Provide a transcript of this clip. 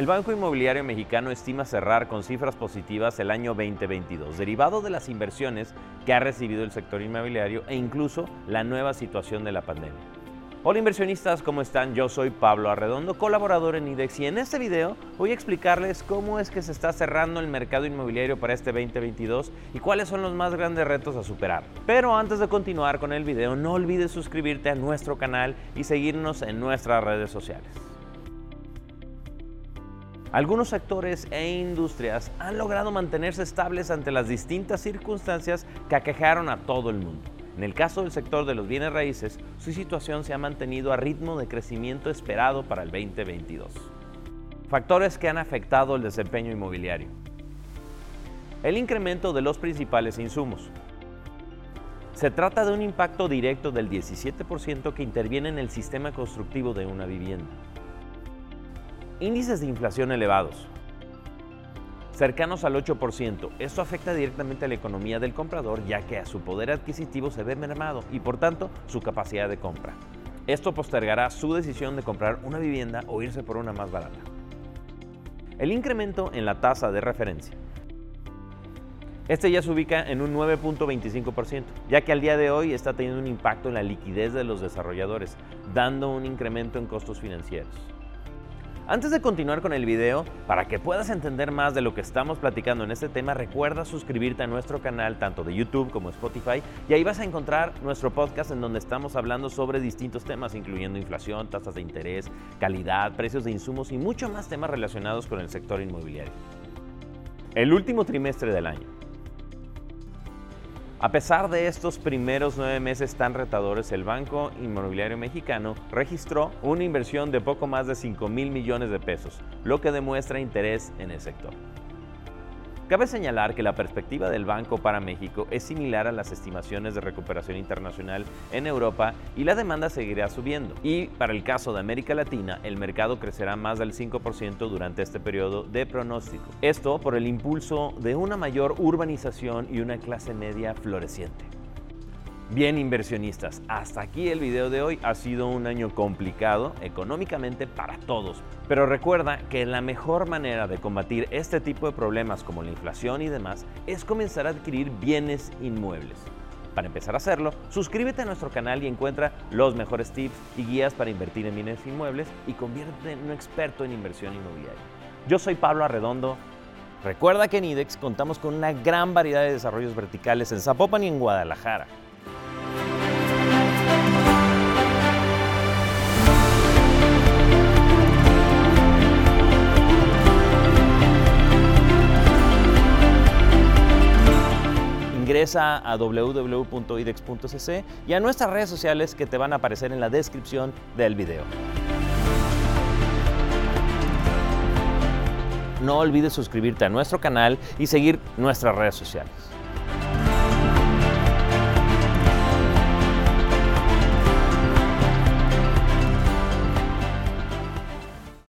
El Banco Inmobiliario Mexicano estima cerrar con cifras positivas el año 2022, derivado de las inversiones que ha recibido el sector inmobiliario e incluso la nueva situación de la pandemia. Hola inversionistas, ¿cómo están? Yo soy Pablo Arredondo, colaborador en IDEX y en este video voy a explicarles cómo es que se está cerrando el mercado inmobiliario para este 2022 y cuáles son los más grandes retos a superar. Pero antes de continuar con el video, no olvides suscribirte a nuestro canal y seguirnos en nuestras redes sociales. Algunos sectores e industrias han logrado mantenerse estables ante las distintas circunstancias que aquejaron a todo el mundo. En el caso del sector de los bienes raíces, su situación se ha mantenido a ritmo de crecimiento esperado para el 2022. Factores que han afectado el desempeño inmobiliario. El incremento de los principales insumos. Se trata de un impacto directo del 17% que interviene en el sistema constructivo de una vivienda. Índices de inflación elevados, cercanos al 8%. Esto afecta directamente a la economía del comprador ya que a su poder adquisitivo se ve mermado y por tanto su capacidad de compra. Esto postergará su decisión de comprar una vivienda o irse por una más barata. El incremento en la tasa de referencia. Este ya se ubica en un 9.25%, ya que al día de hoy está teniendo un impacto en la liquidez de los desarrolladores, dando un incremento en costos financieros. Antes de continuar con el video, para que puedas entender más de lo que estamos platicando en este tema, recuerda suscribirte a nuestro canal tanto de YouTube como Spotify y ahí vas a encontrar nuestro podcast en donde estamos hablando sobre distintos temas, incluyendo inflación, tasas de interés, calidad, precios de insumos y mucho más temas relacionados con el sector inmobiliario. El último trimestre del año. A pesar de estos primeros nueve meses tan retadores, el Banco Inmobiliario Mexicano registró una inversión de poco más de 5 mil millones de pesos, lo que demuestra interés en el sector. Cabe señalar que la perspectiva del banco para México es similar a las estimaciones de recuperación internacional en Europa y la demanda seguirá subiendo. Y para el caso de América Latina, el mercado crecerá más del 5% durante este periodo de pronóstico. Esto por el impulso de una mayor urbanización y una clase media floreciente. Bien inversionistas, hasta aquí el video de hoy. Ha sido un año complicado económicamente para todos. Pero recuerda que la mejor manera de combatir este tipo de problemas como la inflación y demás es comenzar a adquirir bienes inmuebles. Para empezar a hacerlo, suscríbete a nuestro canal y encuentra los mejores tips y guías para invertir en bienes inmuebles y conviértete en un experto en inversión inmobiliaria. Yo soy Pablo Arredondo. Recuerda que en IDEX contamos con una gran variedad de desarrollos verticales en Zapopan y en Guadalajara. Ingresa a www.idex.cc y a nuestras redes sociales que te van a aparecer en la descripción del video. No olvides suscribirte a nuestro canal y seguir nuestras redes sociales.